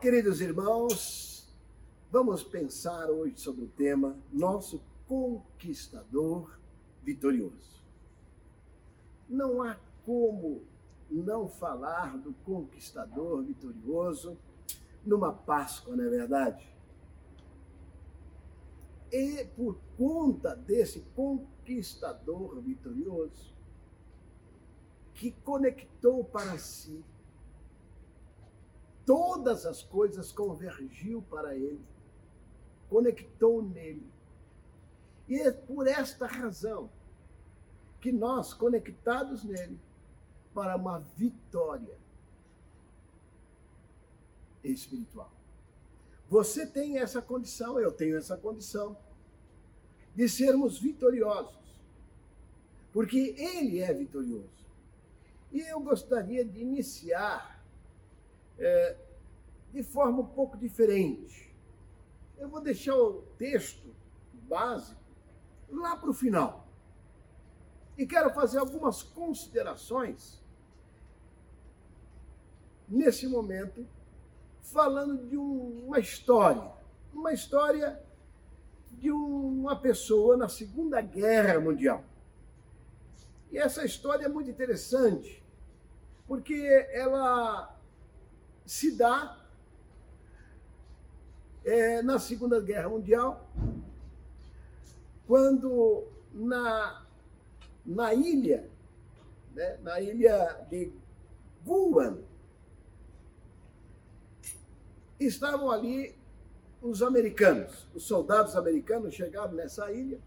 Queridos irmãos, vamos pensar hoje sobre o tema Nosso Conquistador Vitorioso. Não há como não falar do conquistador vitorioso numa Páscoa, não é verdade? E por conta desse conquistador vitorioso, que conectou para si todas as coisas convergiu para ele, conectou nele. E é por esta razão que nós, conectados nele, para uma vitória espiritual. Você tem essa condição, eu tenho essa condição de sermos vitoriosos, porque Ele é vitorioso. E eu gostaria de iniciar é, de forma um pouco diferente. Eu vou deixar o texto básico lá para o final. E quero fazer algumas considerações nesse momento, falando de um, uma história. Uma história de uma pessoa na Segunda Guerra Mundial. E essa história é muito interessante, porque ela se dá é, na Segunda Guerra Mundial, quando na, na ilha, né, na ilha de Guam, estavam ali os americanos, os soldados americanos chegaram nessa ilha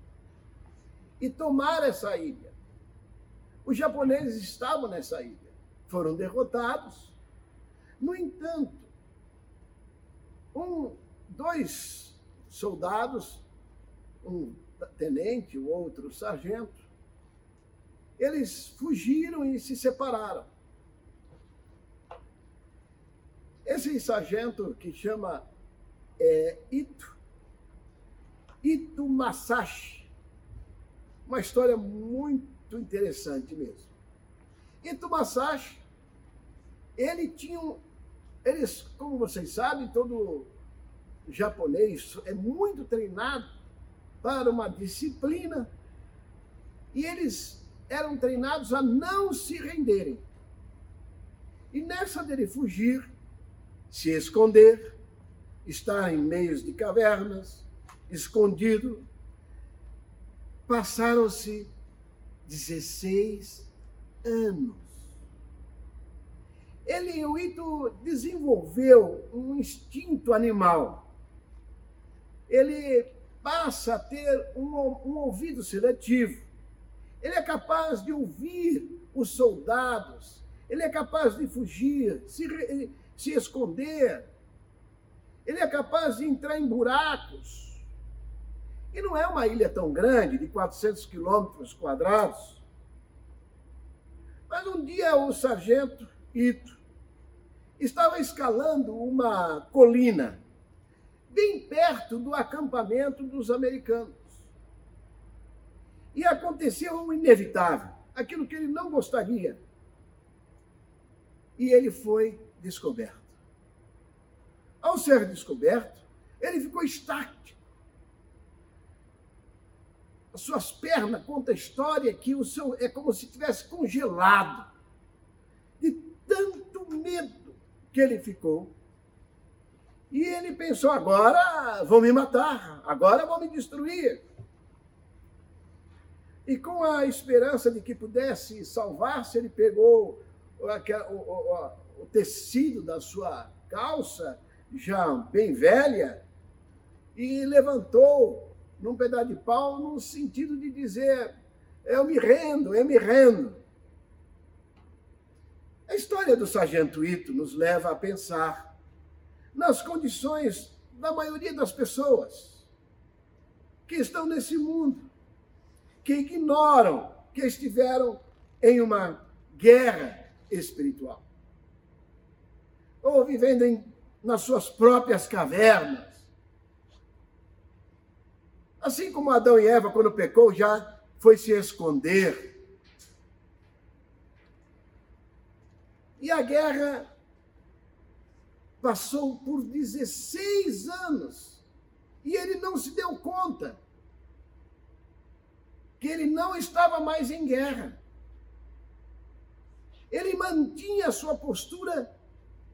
e tomaram essa ilha. Os japoneses estavam nessa ilha, foram derrotados no entanto, um, dois soldados, um tenente, o outro sargento, eles fugiram e se separaram. Esse sargento que chama é, Ito, Ito Masashi, uma história muito interessante mesmo. Ito Masashi, ele tinha um, eles, como vocês sabem, todo japonês é muito treinado para uma disciplina e eles eram treinados a não se renderem. E nessa dele fugir, se esconder, estar em meios de cavernas, escondido, passaram-se 16 anos ele, o Ito, desenvolveu um instinto animal. Ele passa a ter um, um ouvido seletivo. Ele é capaz de ouvir os soldados. Ele é capaz de fugir, se, se esconder. Ele é capaz de entrar em buracos. E não é uma ilha tão grande, de 400 quilômetros quadrados. Mas um dia o sargento Ito estava escalando uma colina bem perto do acampamento dos americanos. E aconteceu o inevitável, aquilo que ele não gostaria. E ele foi descoberto. Ao ser descoberto, ele ficou estático. As suas pernas conta a história que o seu é como se tivesse congelado tanto medo que ele ficou. E ele pensou: agora vão me matar, agora vão me destruir. E com a esperança de que pudesse salvar-se, ele pegou o, o, o, tecido da sua calça, já bem velha, e levantou num pedaço de pau, no sentido de dizer: Eu me rendo, eu me rendo. A história do sargento Ito nos leva a pensar nas condições da maioria das pessoas que estão nesse mundo, que ignoram que estiveram em uma guerra espiritual, ou vivendo em, nas suas próprias cavernas. Assim como Adão e Eva, quando pecou, já foi se esconder E a guerra passou por 16 anos e ele não se deu conta que ele não estava mais em guerra. Ele mantinha a sua postura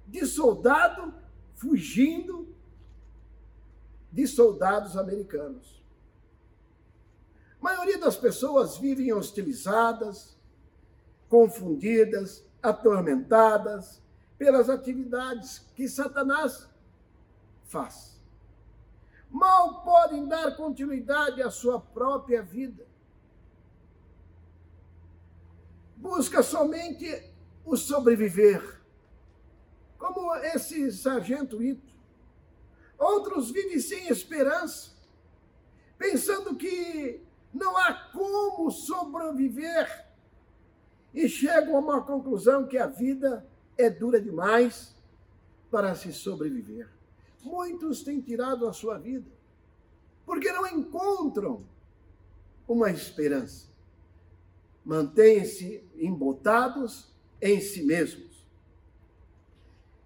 de soldado fugindo de soldados americanos. A maioria das pessoas vivem hostilizadas, confundidas, atormentadas pelas atividades que Satanás faz. Mal podem dar continuidade à sua própria vida. Busca somente o sobreviver, como esse sargento Ito. Outros vivem sem esperança, pensando que não há como sobreviver e chegam a uma conclusão que a vida é dura demais para se sobreviver. Muitos têm tirado a sua vida porque não encontram uma esperança. Mantêm-se embotados em si mesmos.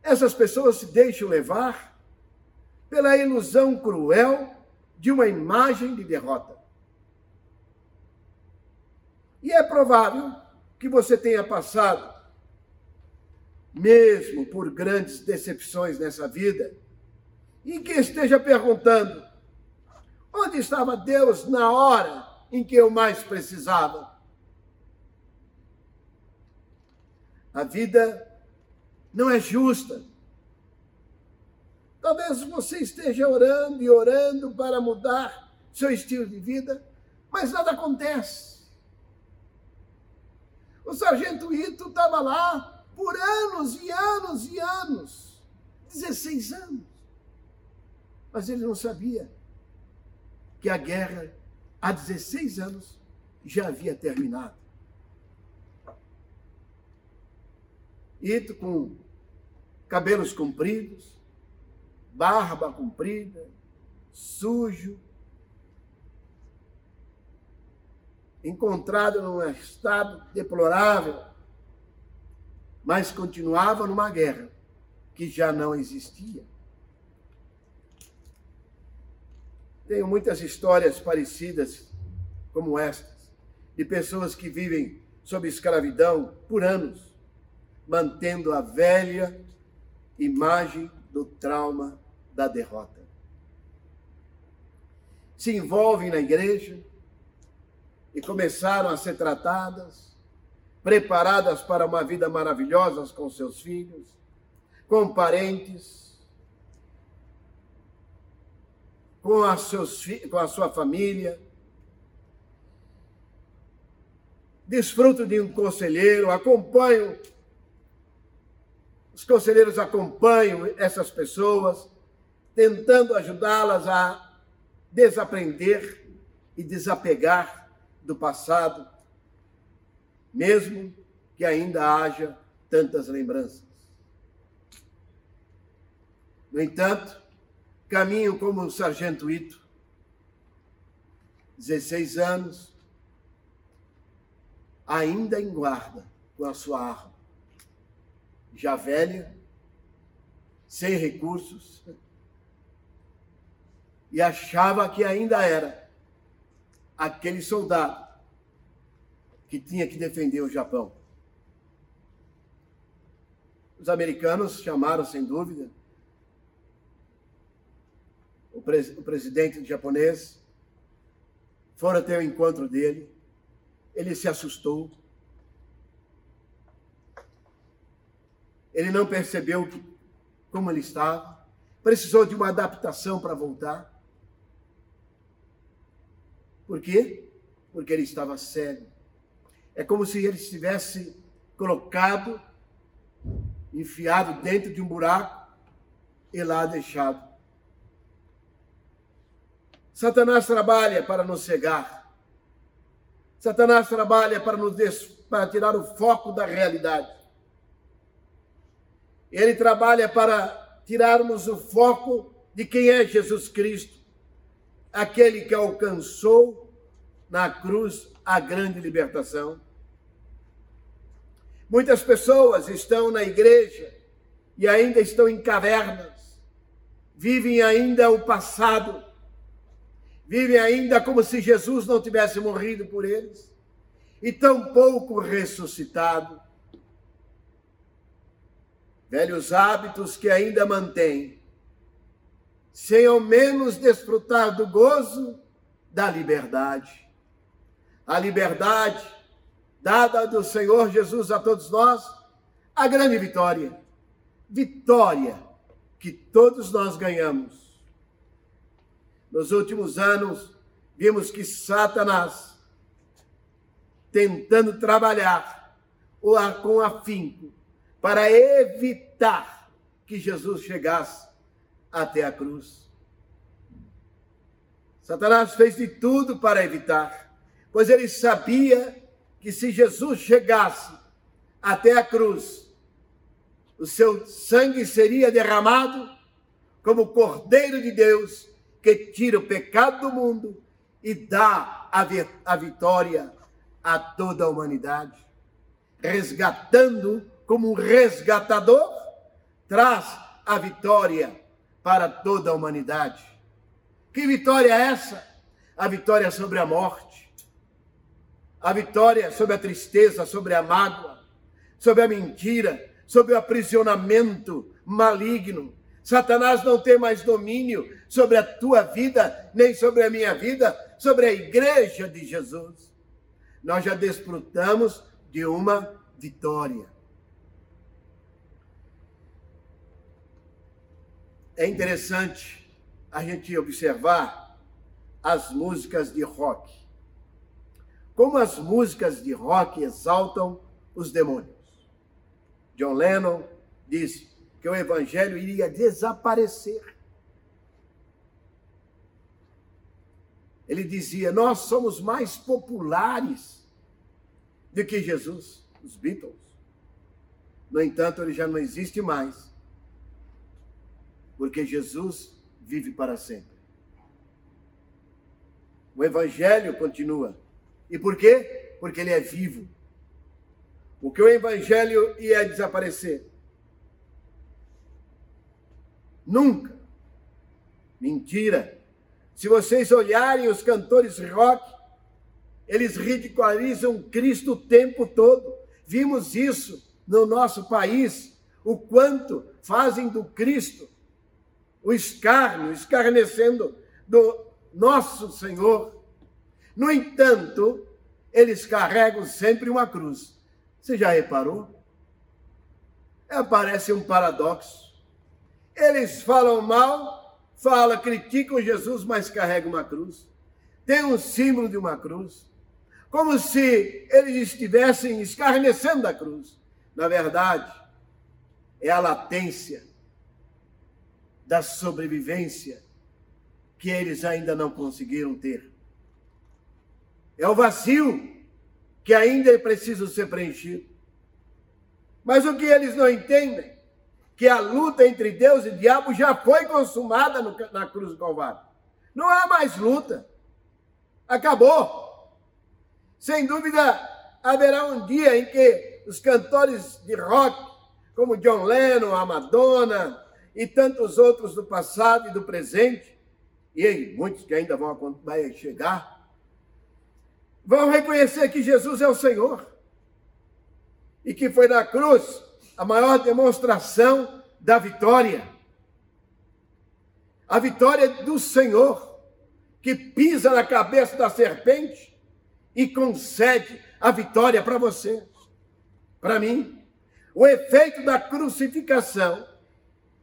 Essas pessoas se deixam levar pela ilusão cruel de uma imagem de derrota. E é provável que você tenha passado, mesmo por grandes decepções nessa vida, e que esteja perguntando: onde estava Deus na hora em que eu mais precisava? A vida não é justa. Talvez você esteja orando e orando para mudar seu estilo de vida, mas nada acontece. O sargento Ito estava lá por anos e anos e anos 16 anos. Mas ele não sabia que a guerra, há 16 anos, já havia terminado. Ito com cabelos compridos, barba comprida, sujo, encontrado num estado deplorável, mas continuava numa guerra que já não existia. Tenho muitas histórias parecidas como estas, de pessoas que vivem sob escravidão por anos, mantendo a velha imagem do trauma da derrota. Se envolvem na igreja, e começaram a ser tratadas, preparadas para uma vida maravilhosa com seus filhos, com parentes, com a, seus, com a sua família. Desfruto de um conselheiro, acompanho, os conselheiros acompanham essas pessoas, tentando ajudá-las a desaprender e desapegar do passado, mesmo que ainda haja tantas lembranças. No entanto, caminho como o sargento Ito, 16 anos, ainda em guarda com a sua arma, já velha, sem recursos, e achava que ainda era aquele soldado que tinha que defender o Japão. Os americanos chamaram, sem dúvida, o, o presidente japonês, foram até o encontro dele, ele se assustou. Ele não percebeu que, como ele estava, precisou de uma adaptação para voltar. Por quê? Porque ele estava cego. É como se ele estivesse colocado, enfiado dentro de um buraco e lá deixado. Satanás trabalha para nos cegar. Satanás trabalha para nos para tirar o foco da realidade. Ele trabalha para tirarmos o foco de quem é Jesus Cristo aquele que alcançou na cruz a grande libertação. Muitas pessoas estão na igreja e ainda estão em cavernas, vivem ainda o passado, vivem ainda como se Jesus não tivesse morrido por eles, e tampouco ressuscitado. Velhos hábitos que ainda mantêm, sem ao menos desfrutar do gozo da liberdade. A liberdade dada do Senhor Jesus a todos nós, a grande vitória. Vitória que todos nós ganhamos. Nos últimos anos, vimos que Satanás, tentando trabalhar com afinco para evitar que Jesus chegasse até a cruz. Satanás fez de tudo para evitar, pois ele sabia que se Jesus chegasse até a cruz, o seu sangue seria derramado como Cordeiro de Deus que tira o pecado do mundo e dá a, vitória a toda a humanidade, resgatando como um resgatador, traz a vitória para toda a humanidade. Que vitória é essa? A vitória sobre a morte, a vitória sobre a tristeza, sobre a mágoa, sobre a mentira, sobre o aprisionamento maligno. Satanás não tem mais domínio sobre a tua vida, nem sobre a minha vida, sobre a igreja de Jesus. Nós já desfrutamos de uma vitória. É interessante a gente observar as músicas de rock como as músicas de rock exaltam os demônios. John Lennon disse que o evangelho iria desaparecer. Ele dizia: Nós somos mais populares do que Jesus, os Beatles. No entanto, ele já não existe mais, porque Jesus vive para sempre. O evangelho continua e por quê? Porque ele é vivo. Porque o evangelho ia desaparecer. Nunca. Mentira. Se vocês olharem os cantores rock, eles ridicularizam Cristo o tempo todo. Vimos isso no nosso país, o quanto fazem do Cristo o escárnio, escarnecendo do nosso Senhor. No entanto, eles carregam sempre uma cruz. Você já reparou? É, parece um paradoxo. Eles falam mal, falam, criticam Jesus, mas carregam uma cruz. Tem um símbolo de uma cruz. Como se eles estivessem escarnecendo a cruz. Na verdade, é a latência da sobrevivência que eles ainda não conseguiram ter. É o vazio que ainda é preciso ser preenchido. Mas o que eles não entendem? Que a luta entre Deus e diabo já foi consumada no, na cruz do Calvário. Não há mais luta. Acabou. Sem dúvida, haverá um dia em que os cantores de rock, como John Lennon, a Madonna e tantos outros do passado e do presente, e muitos que ainda vão vai chegar, vão reconhecer que Jesus é o Senhor e que foi na cruz a maior demonstração da vitória. A vitória do Senhor, que pisa na cabeça da serpente e concede a vitória para você, para mim. O efeito da crucificação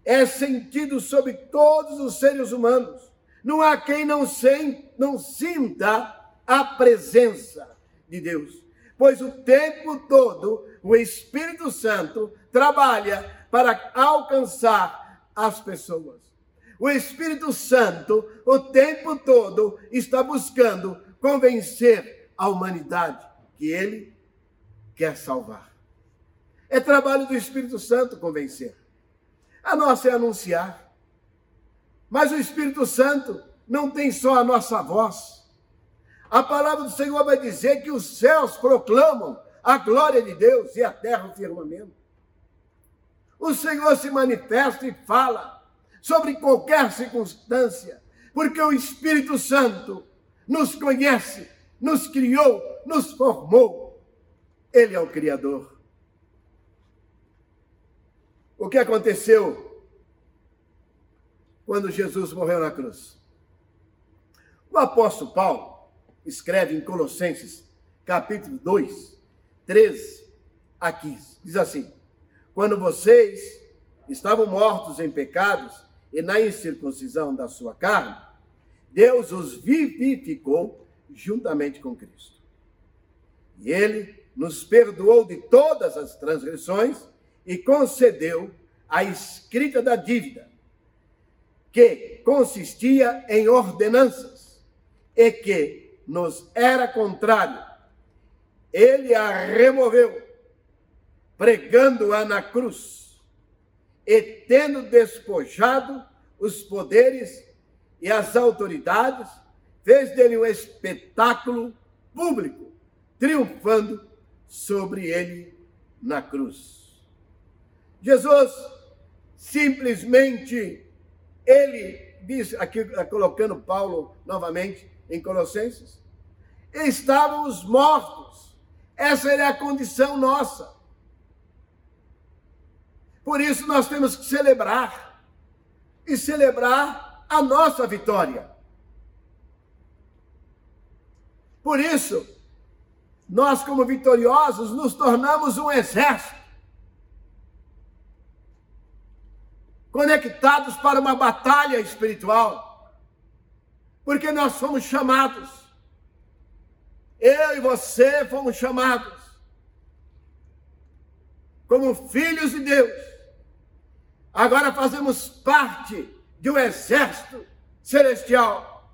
é sentido sobre todos os seres humanos. Não há quem não, sem, não sinta a presença de Deus. Pois o tempo todo o Espírito Santo trabalha para alcançar as pessoas. O Espírito Santo o tempo todo está buscando convencer a humanidade que ele quer salvar. É trabalho do Espírito Santo convencer. A nossa é anunciar. Mas o Espírito Santo não tem só a nossa voz a palavra do Senhor vai dizer que os céus proclamam a glória de Deus e a terra o firmamento. O Senhor se manifesta e fala sobre qualquer circunstância, porque o Espírito Santo nos conhece, nos criou, nos formou. Ele é o Criador. O que aconteceu quando Jesus morreu na cruz? O apóstolo Paulo escreve em Colossenses, capítulo 2, 13 a 15. Diz assim: Quando vocês estavam mortos em pecados e na incircuncisão da sua carne, Deus os vivificou juntamente com Cristo. E ele nos perdoou de todas as transgressões e concedeu a escrita da dívida, que consistia em ordenanças e que nos era contrário. Ele a removeu, pregando-a na cruz, e tendo despojado os poderes e as autoridades, fez dele um espetáculo público, triunfando sobre ele na cruz. Jesus simplesmente, ele diz, aqui colocando Paulo novamente em Colossenses, estávamos mortos. Essa é a condição nossa. Por isso nós temos que celebrar e celebrar a nossa vitória. Por isso, nós, como vitoriosos, nos tornamos um exército. Conectados para uma batalha espiritual. Porque nós fomos chamados. Eu e você fomos chamados. Como filhos de Deus. Agora fazemos parte de um exército celestial.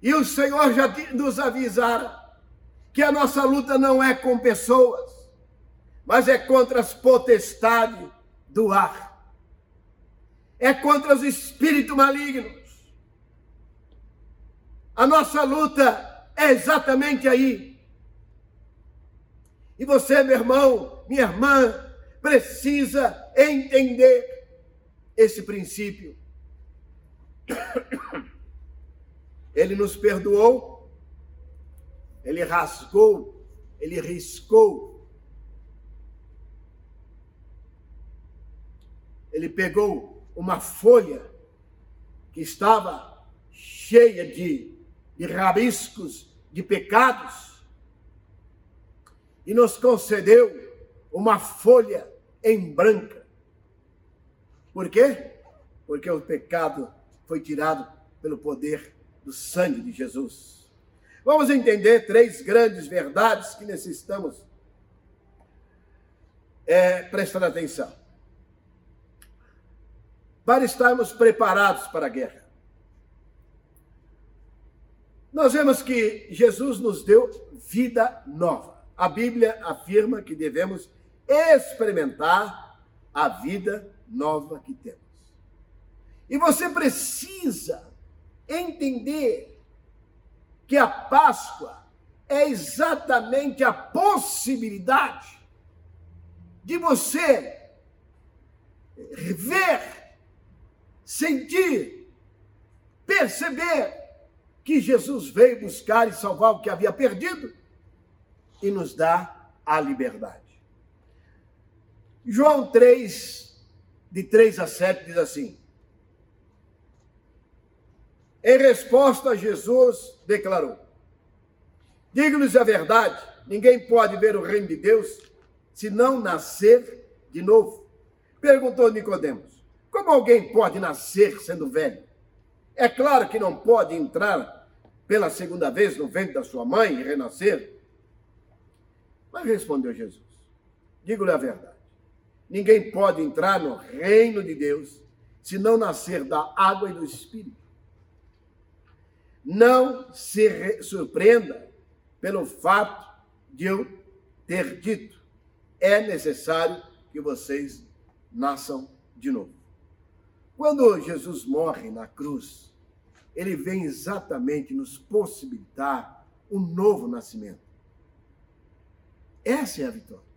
E o Senhor já nos avisara que a nossa luta não é com pessoas, mas é contra as potestades do ar. É contra os espíritos malignos. A nossa luta é exatamente aí. E você, meu irmão, minha irmã, precisa entender esse princípio. Ele nos perdoou ele rasgou, ele riscou. Ele pegou uma folha que estava cheia de, de rabiscos, de pecados, e nos concedeu uma folha em branca. Por quê? Porque o pecado foi tirado pelo poder do sangue de Jesus. Vamos entender três grandes verdades que necessitamos é, prestar atenção. Para estarmos preparados para a guerra. Nós vemos que Jesus nos deu vida nova. A Bíblia afirma que devemos experimentar a vida nova que temos. E você precisa entender que a Páscoa é exatamente a possibilidade de você ver, sentir, perceber que Jesus veio buscar e salvar o que havia perdido e nos dá a liberdade. João 3, de 3 a 7, diz assim: em resposta, Jesus declarou: Digo-lhes a verdade, ninguém pode ver o reino de Deus se não nascer de novo. Perguntou Nicodemos: Como alguém pode nascer sendo velho? É claro que não pode entrar pela segunda vez no ventre da sua mãe e renascer. Mas respondeu Jesus: Digo-lhe a verdade. Ninguém pode entrar no reino de Deus se não nascer da água e do espírito. Não se surpreenda pelo fato de eu ter dito: é necessário que vocês nasçam de novo. Quando Jesus morre na cruz, ele vem exatamente nos possibilitar um novo nascimento. Essa é a vitória.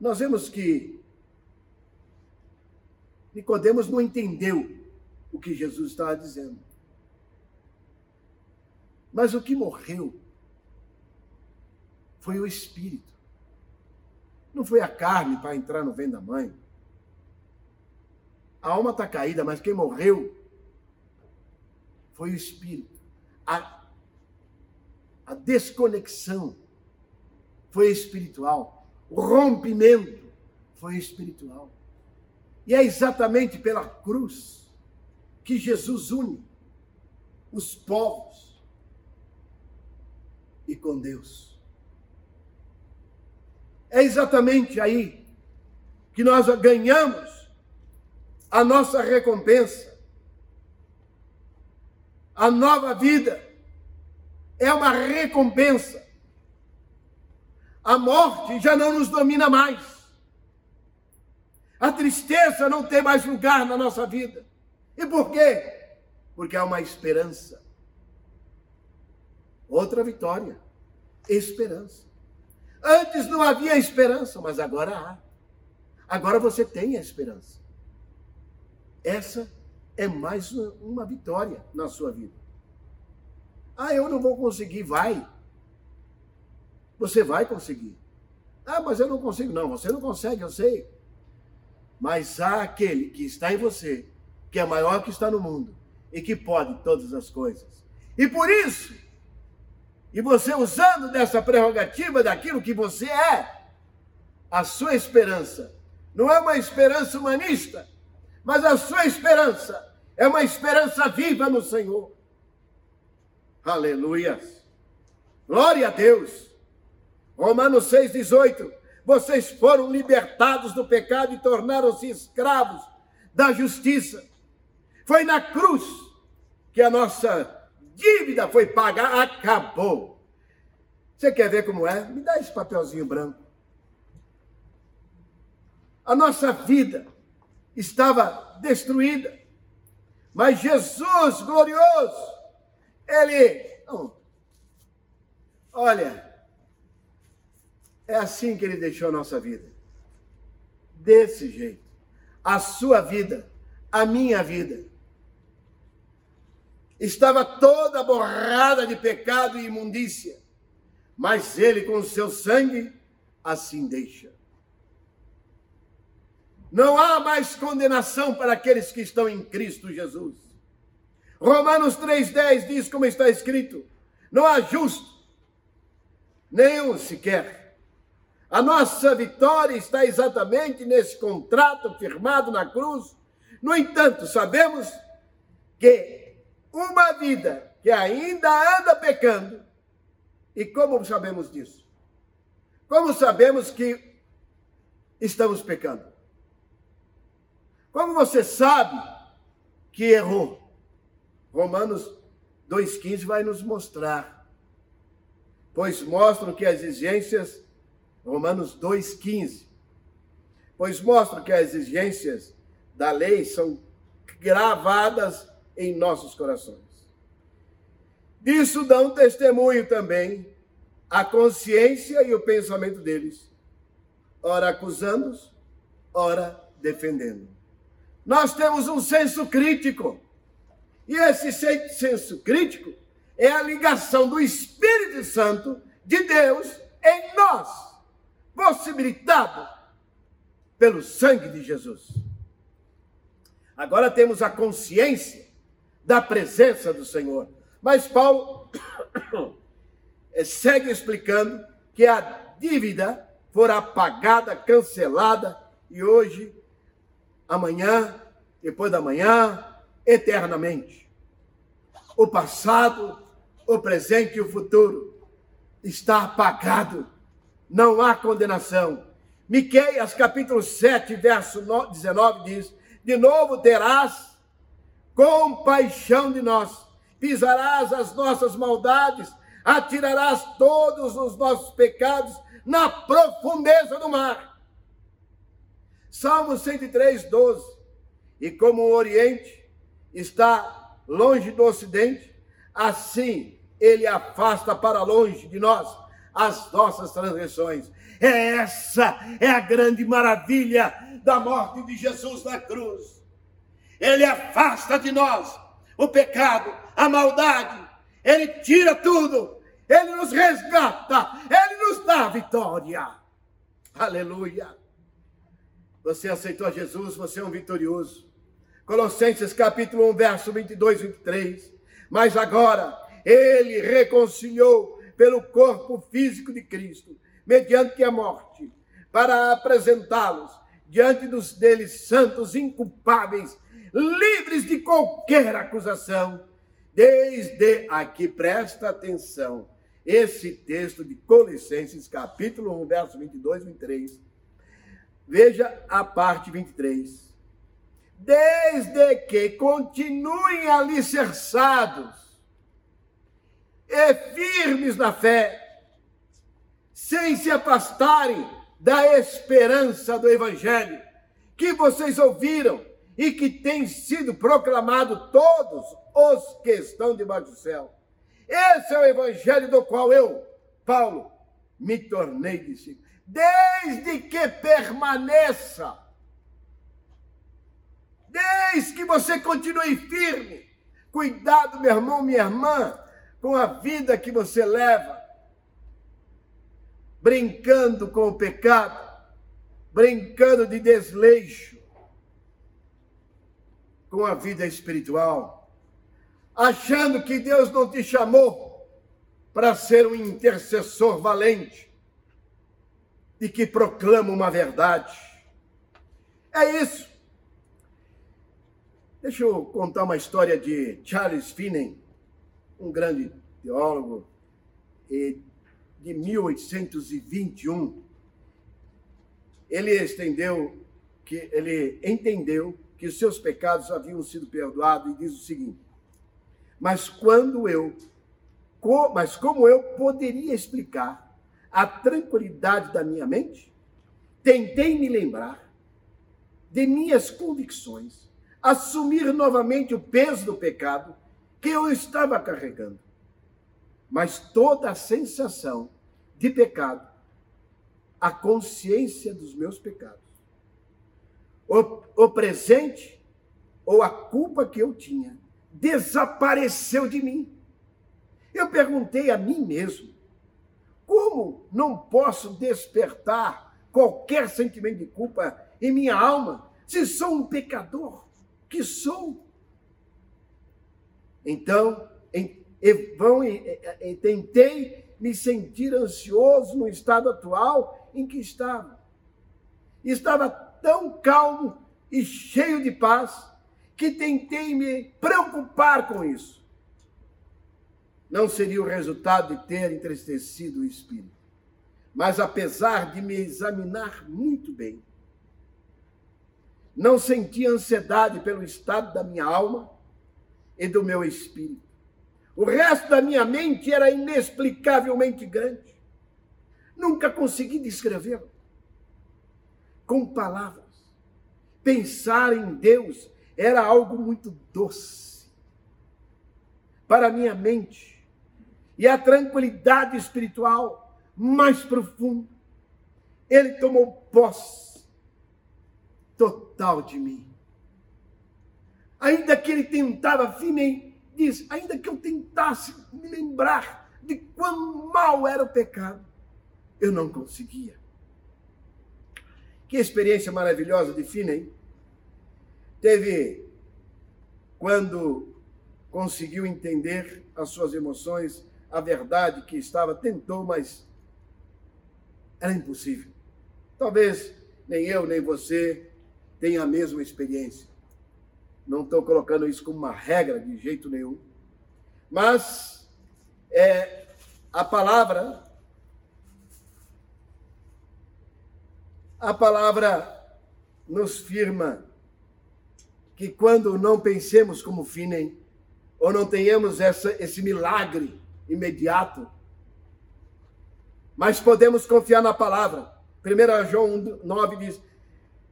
nós vemos que Nicodemos não entendeu o que Jesus estava dizendo. Mas o que morreu foi o espírito. Não foi a carne para entrar no vento da mãe. A alma está caída, mas quem morreu foi o espírito. A, a desconexão foi espiritual. O rompimento foi espiritual. E é exatamente pela cruz que Jesus une os povos e com Deus. É exatamente aí que nós ganhamos a nossa recompensa. A nova vida é uma recompensa. A morte já não nos domina mais. A tristeza não tem mais lugar na nossa vida. E por quê? Porque há uma esperança. Outra vitória. Esperança. Antes não havia esperança, mas agora há. Agora você tem a esperança. Essa é mais uma vitória na sua vida. Ah, eu não vou conseguir. Vai. Você vai conseguir. Ah, mas eu não consigo. Não, você não consegue, eu sei. Mas há aquele que está em você, que é maior que está no mundo e que pode todas as coisas. E por isso, e você usando dessa prerrogativa daquilo que você é, a sua esperança não é uma esperança humanista, mas a sua esperança é uma esperança viva no Senhor. Aleluia. Glória a Deus. Romanos 6,18 vocês foram libertados do pecado e tornaram-se escravos da justiça. Foi na cruz que a nossa dívida foi paga, acabou. Você quer ver como é? Me dá esse papelzinho branco. A nossa vida estava destruída. Mas Jesus glorioso, ele. olha, é assim que ele deixou a nossa vida. Desse jeito. A sua vida, a minha vida, estava toda borrada de pecado e imundícia, mas ele, com seu sangue, assim deixa. Não há mais condenação para aqueles que estão em Cristo Jesus. Romanos 3,10 diz, como está escrito: não há justo, nenhum sequer a nossa vitória está exatamente nesse contrato firmado na cruz. No entanto, sabemos que uma vida que ainda anda pecando, e como sabemos disso? Como sabemos que estamos pecando? Como você sabe que errou? Romanos 2,15 vai nos mostrar. Pois mostram que as exigências Romanos 2,15. Pois mostra que as exigências da lei são gravadas em nossos corações. Disso dão testemunho também a consciência e o pensamento deles, ora acusando-os, ora defendendo. Nós temos um senso crítico. E esse senso crítico é a ligação do Espírito Santo de Deus em nós possibilitado pelo sangue de Jesus. Agora temos a consciência da presença do Senhor. Mas Paulo segue explicando que a dívida fora apagada, cancelada, e hoje, amanhã, depois da manhã, eternamente. O passado, o presente e o futuro está apagado não há condenação. Miqueias capítulo 7, verso 19 diz: De novo terás compaixão de nós, pisarás as nossas maldades, atirarás todos os nossos pecados na profundeza do mar. Salmo 103, 12. E como o Oriente está longe do Ocidente, assim ele afasta para longe de nós as nossas transgressões. É essa é a grande maravilha da morte de Jesus na cruz. Ele afasta de nós o pecado, a maldade, ele tira tudo, ele nos resgata, ele nos dá vitória. Aleluia. Você aceitou Jesus, você é um vitorioso. Colossenses capítulo 1, verso 22 e 23. Mas agora ele reconciliou pelo corpo físico de Cristo, mediante a morte, para apresentá-los diante dos deles santos, inculpáveis, livres de qualquer acusação. Desde aqui, presta atenção, esse texto de Colossenses, capítulo 1, verso 22 e 23. Veja a parte 23. Desde que continuem alicerçados e firmes na fé, sem se afastarem da esperança do Evangelho que vocês ouviram e que tem sido proclamado todos os que estão debaixo do céu. Esse é o Evangelho do qual eu, Paulo, me tornei discípulo. Desde que permaneça, desde que você continue firme, cuidado, meu irmão, minha irmã, com a vida que você leva, brincando com o pecado, brincando de desleixo com a vida espiritual, achando que Deus não te chamou para ser um intercessor valente e que proclama uma verdade. É isso. Deixa eu contar uma história de Charles Finney, um grande teólogo de 1821. Ele estendeu que ele entendeu que os seus pecados haviam sido perdoados e diz o seguinte: Mas quando eu mas como eu poderia explicar a tranquilidade da minha mente? Tentei me lembrar de minhas convicções, assumir novamente o peso do pecado que eu estava carregando. Mas toda a sensação de pecado, a consciência dos meus pecados, o, o presente ou a culpa que eu tinha desapareceu de mim. Eu perguntei a mim mesmo: como não posso despertar qualquer sentimento de culpa em minha alma se sou um pecador que sou? Então, em, vão, tentei me sentir ansioso no estado atual em que estava. Estava tão calmo e cheio de paz que tentei me preocupar com isso. Não seria o resultado de ter entristecido o espírito. Mas apesar de me examinar muito bem, não senti ansiedade pelo estado da minha alma e do meu espírito. O resto da minha mente era inexplicavelmente grande. Nunca consegui descrevê-lo com palavras. Pensar em Deus era algo muito doce para minha mente. E a tranquilidade espiritual mais profunda. Ele tomou posse total de mim ainda que ele tentava, Finney diz, ainda que eu tentasse me lembrar de quão mal era o pecado, eu não conseguia. Que experiência maravilhosa de Finney teve quando conseguiu entender as suas emoções, a verdade que estava, tentou, mas era impossível. Talvez nem eu, nem você tenha a mesma experiência. Não estou colocando isso como uma regra de jeito nenhum. Mas é, a palavra, a palavra nos firma que quando não pensemos como Finem, ou não tenhamos essa, esse milagre imediato, mas podemos confiar na palavra. 1 João 9 diz: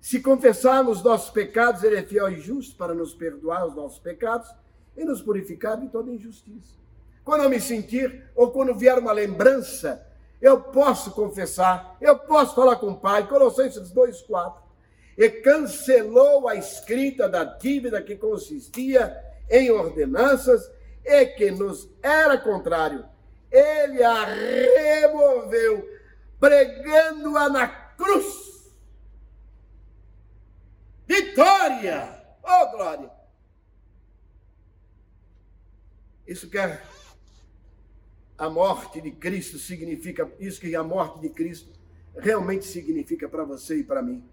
se confessarmos nossos pecados, Ele é fiel e justo para nos perdoar os nossos pecados e nos purificar de toda injustiça. Quando eu me sentir, ou quando vier uma lembrança eu posso confessar, eu posso falar com o Pai, Colossenses 2,4. E cancelou a escrita da dívida que consistia em ordenanças e que nos era contrário. Ele a removeu, pregando-a na cruz. Vitória! Oh, glória! Isso quer a morte de Cristo significa, isso que a morte de Cristo realmente significa para você e para mim.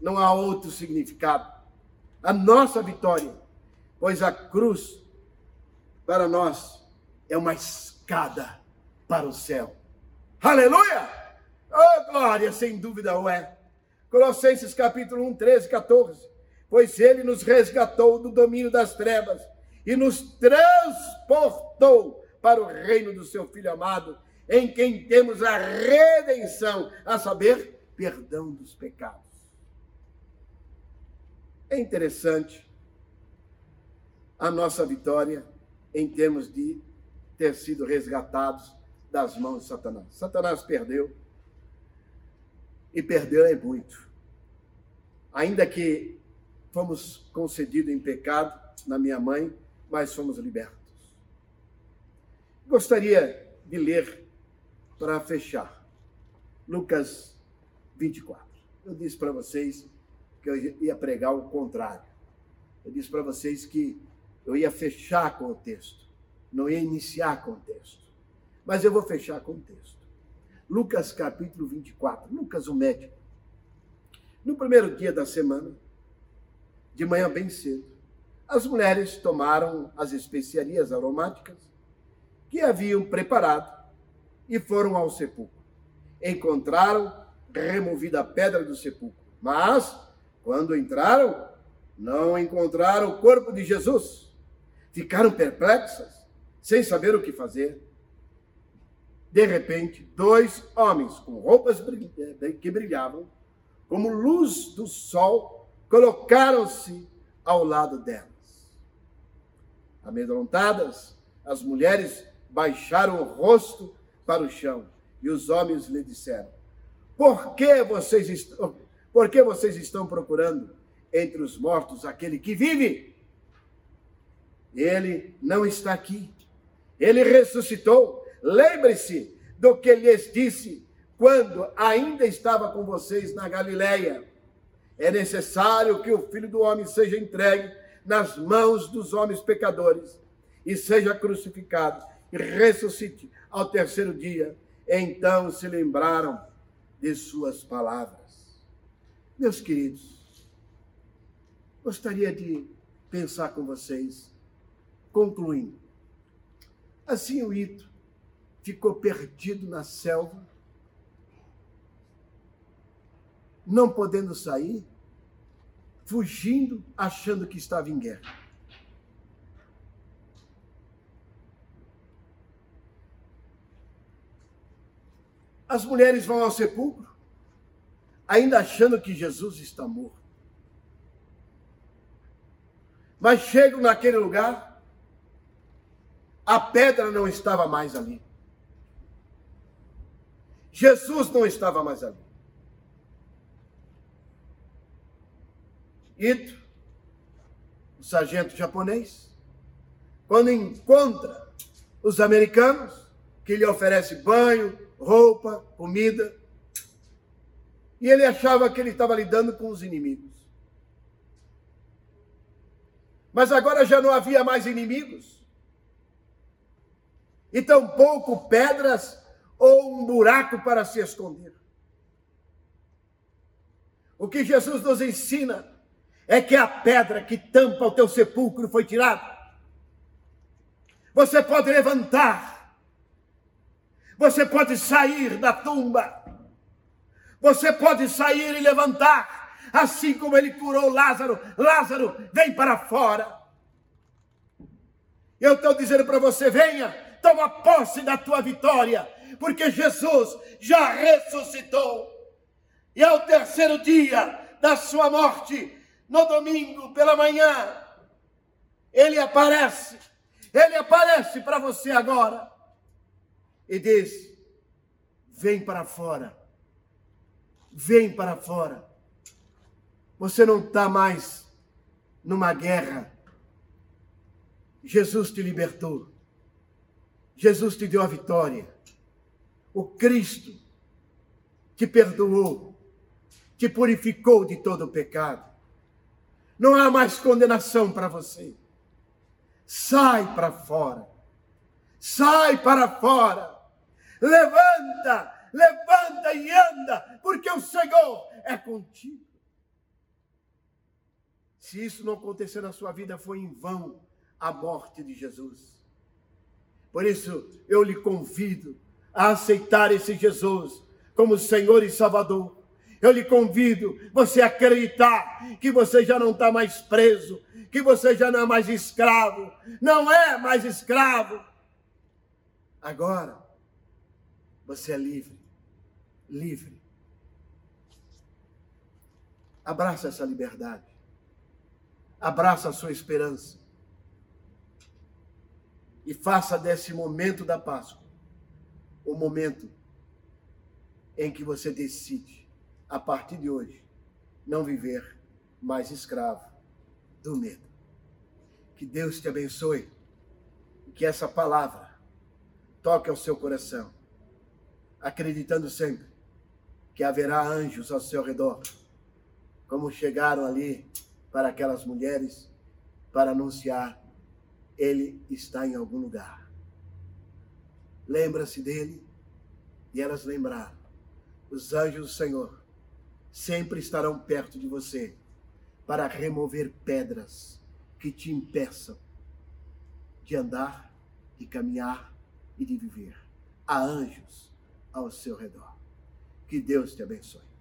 Não há outro significado. A nossa vitória, pois a cruz para nós é uma escada para o céu. Aleluia! Oh, glória, sem dúvida o é. Colossenses capítulo 1, 13, 14. Pois ele nos resgatou do domínio das trevas e nos transportou para o reino do seu Filho amado, em quem temos a redenção, a saber, perdão dos pecados. É interessante a nossa vitória em termos de ter sido resgatados das mãos de Satanás. Satanás perdeu e perdeu é muito. Ainda que fomos concedidos em pecado na minha mãe, mas fomos libertos. Gostaria de ler para fechar. Lucas 24. Eu disse para vocês que eu ia pregar o contrário. Eu disse para vocês que eu ia fechar com o texto, não ia iniciar com o texto. Mas eu vou fechar com o texto. Lucas capítulo 24. Lucas, o médico. No primeiro dia da semana, de manhã bem cedo, as mulheres tomaram as especiarias aromáticas que haviam preparado e foram ao sepulcro. Encontraram removida a pedra do sepulcro, mas quando entraram, não encontraram o corpo de Jesus. Ficaram perplexas, sem saber o que fazer. De repente, dois homens com roupas eh, que brilhavam, como luz do sol, colocaram-se ao lado delas. Amedrontadas, as mulheres baixaram o rosto para o chão. E os homens lhe disseram: Por que vocês estão, por que vocês estão procurando entre os mortos aquele que vive? Ele não está aqui. Ele ressuscitou. Lembre-se do que lhes disse quando ainda estava com vocês na Galileia. É necessário que o filho do homem seja entregue nas mãos dos homens pecadores e seja crucificado ressuscite ao terceiro dia. Então se lembraram de suas palavras. Meus queridos, gostaria de pensar com vocês, concluindo. Assim o Ito ficou perdido na selva, não podendo sair, fugindo, achando que estava em guerra. As mulheres vão ao sepulcro, ainda achando que Jesus está morto. Mas chegam naquele lugar, a pedra não estava mais ali. Jesus não estava mais ali. Ito, o sargento japonês, quando encontra os americanos, que lhe oferece banho, roupa, comida. E ele achava que ele estava lidando com os inimigos. Mas agora já não havia mais inimigos. E tampouco pedras ou um buraco para se esconder. O que Jesus nos ensina é que a pedra que tampa o teu sepulcro foi tirada. Você pode levantar você pode sair da tumba. Você pode sair e levantar, assim como ele curou Lázaro. Lázaro, vem para fora. Eu estou dizendo para você: venha, toma posse da tua vitória, porque Jesus já ressuscitou. E ao terceiro dia da sua morte, no domingo pela manhã, ele aparece. Ele aparece para você agora e diz: Vem para fora. Vem para fora. Você não está mais numa guerra. Jesus te libertou. Jesus te deu a vitória. O Cristo te perdoou, te purificou de todo o pecado. Não há mais condenação para você. Sai para fora. Sai para fora. Levanta, levanta e anda, porque o Senhor é contigo. Se isso não acontecer na sua vida, foi em vão a morte de Jesus. Por isso, eu lhe convido a aceitar esse Jesus como Senhor e Salvador. Eu lhe convido você a acreditar que você já não está mais preso, que você já não é mais escravo. Não é mais escravo. Agora, você é livre. Livre. Abraça essa liberdade. Abraça a sua esperança. E faça desse momento da Páscoa o momento em que você decide, a partir de hoje, não viver mais escravo do medo. Que Deus te abençoe e que essa palavra toque ao seu coração, acreditando sempre que haverá anjos ao seu redor, como chegaram ali para aquelas mulheres para anunciar: Ele está em algum lugar. Lembra-se dele e elas lembraram os anjos do Senhor sempre estarão perto de você para remover pedras que te impeçam de andar, de caminhar e de viver. Há anjos ao seu redor. Que Deus te abençoe.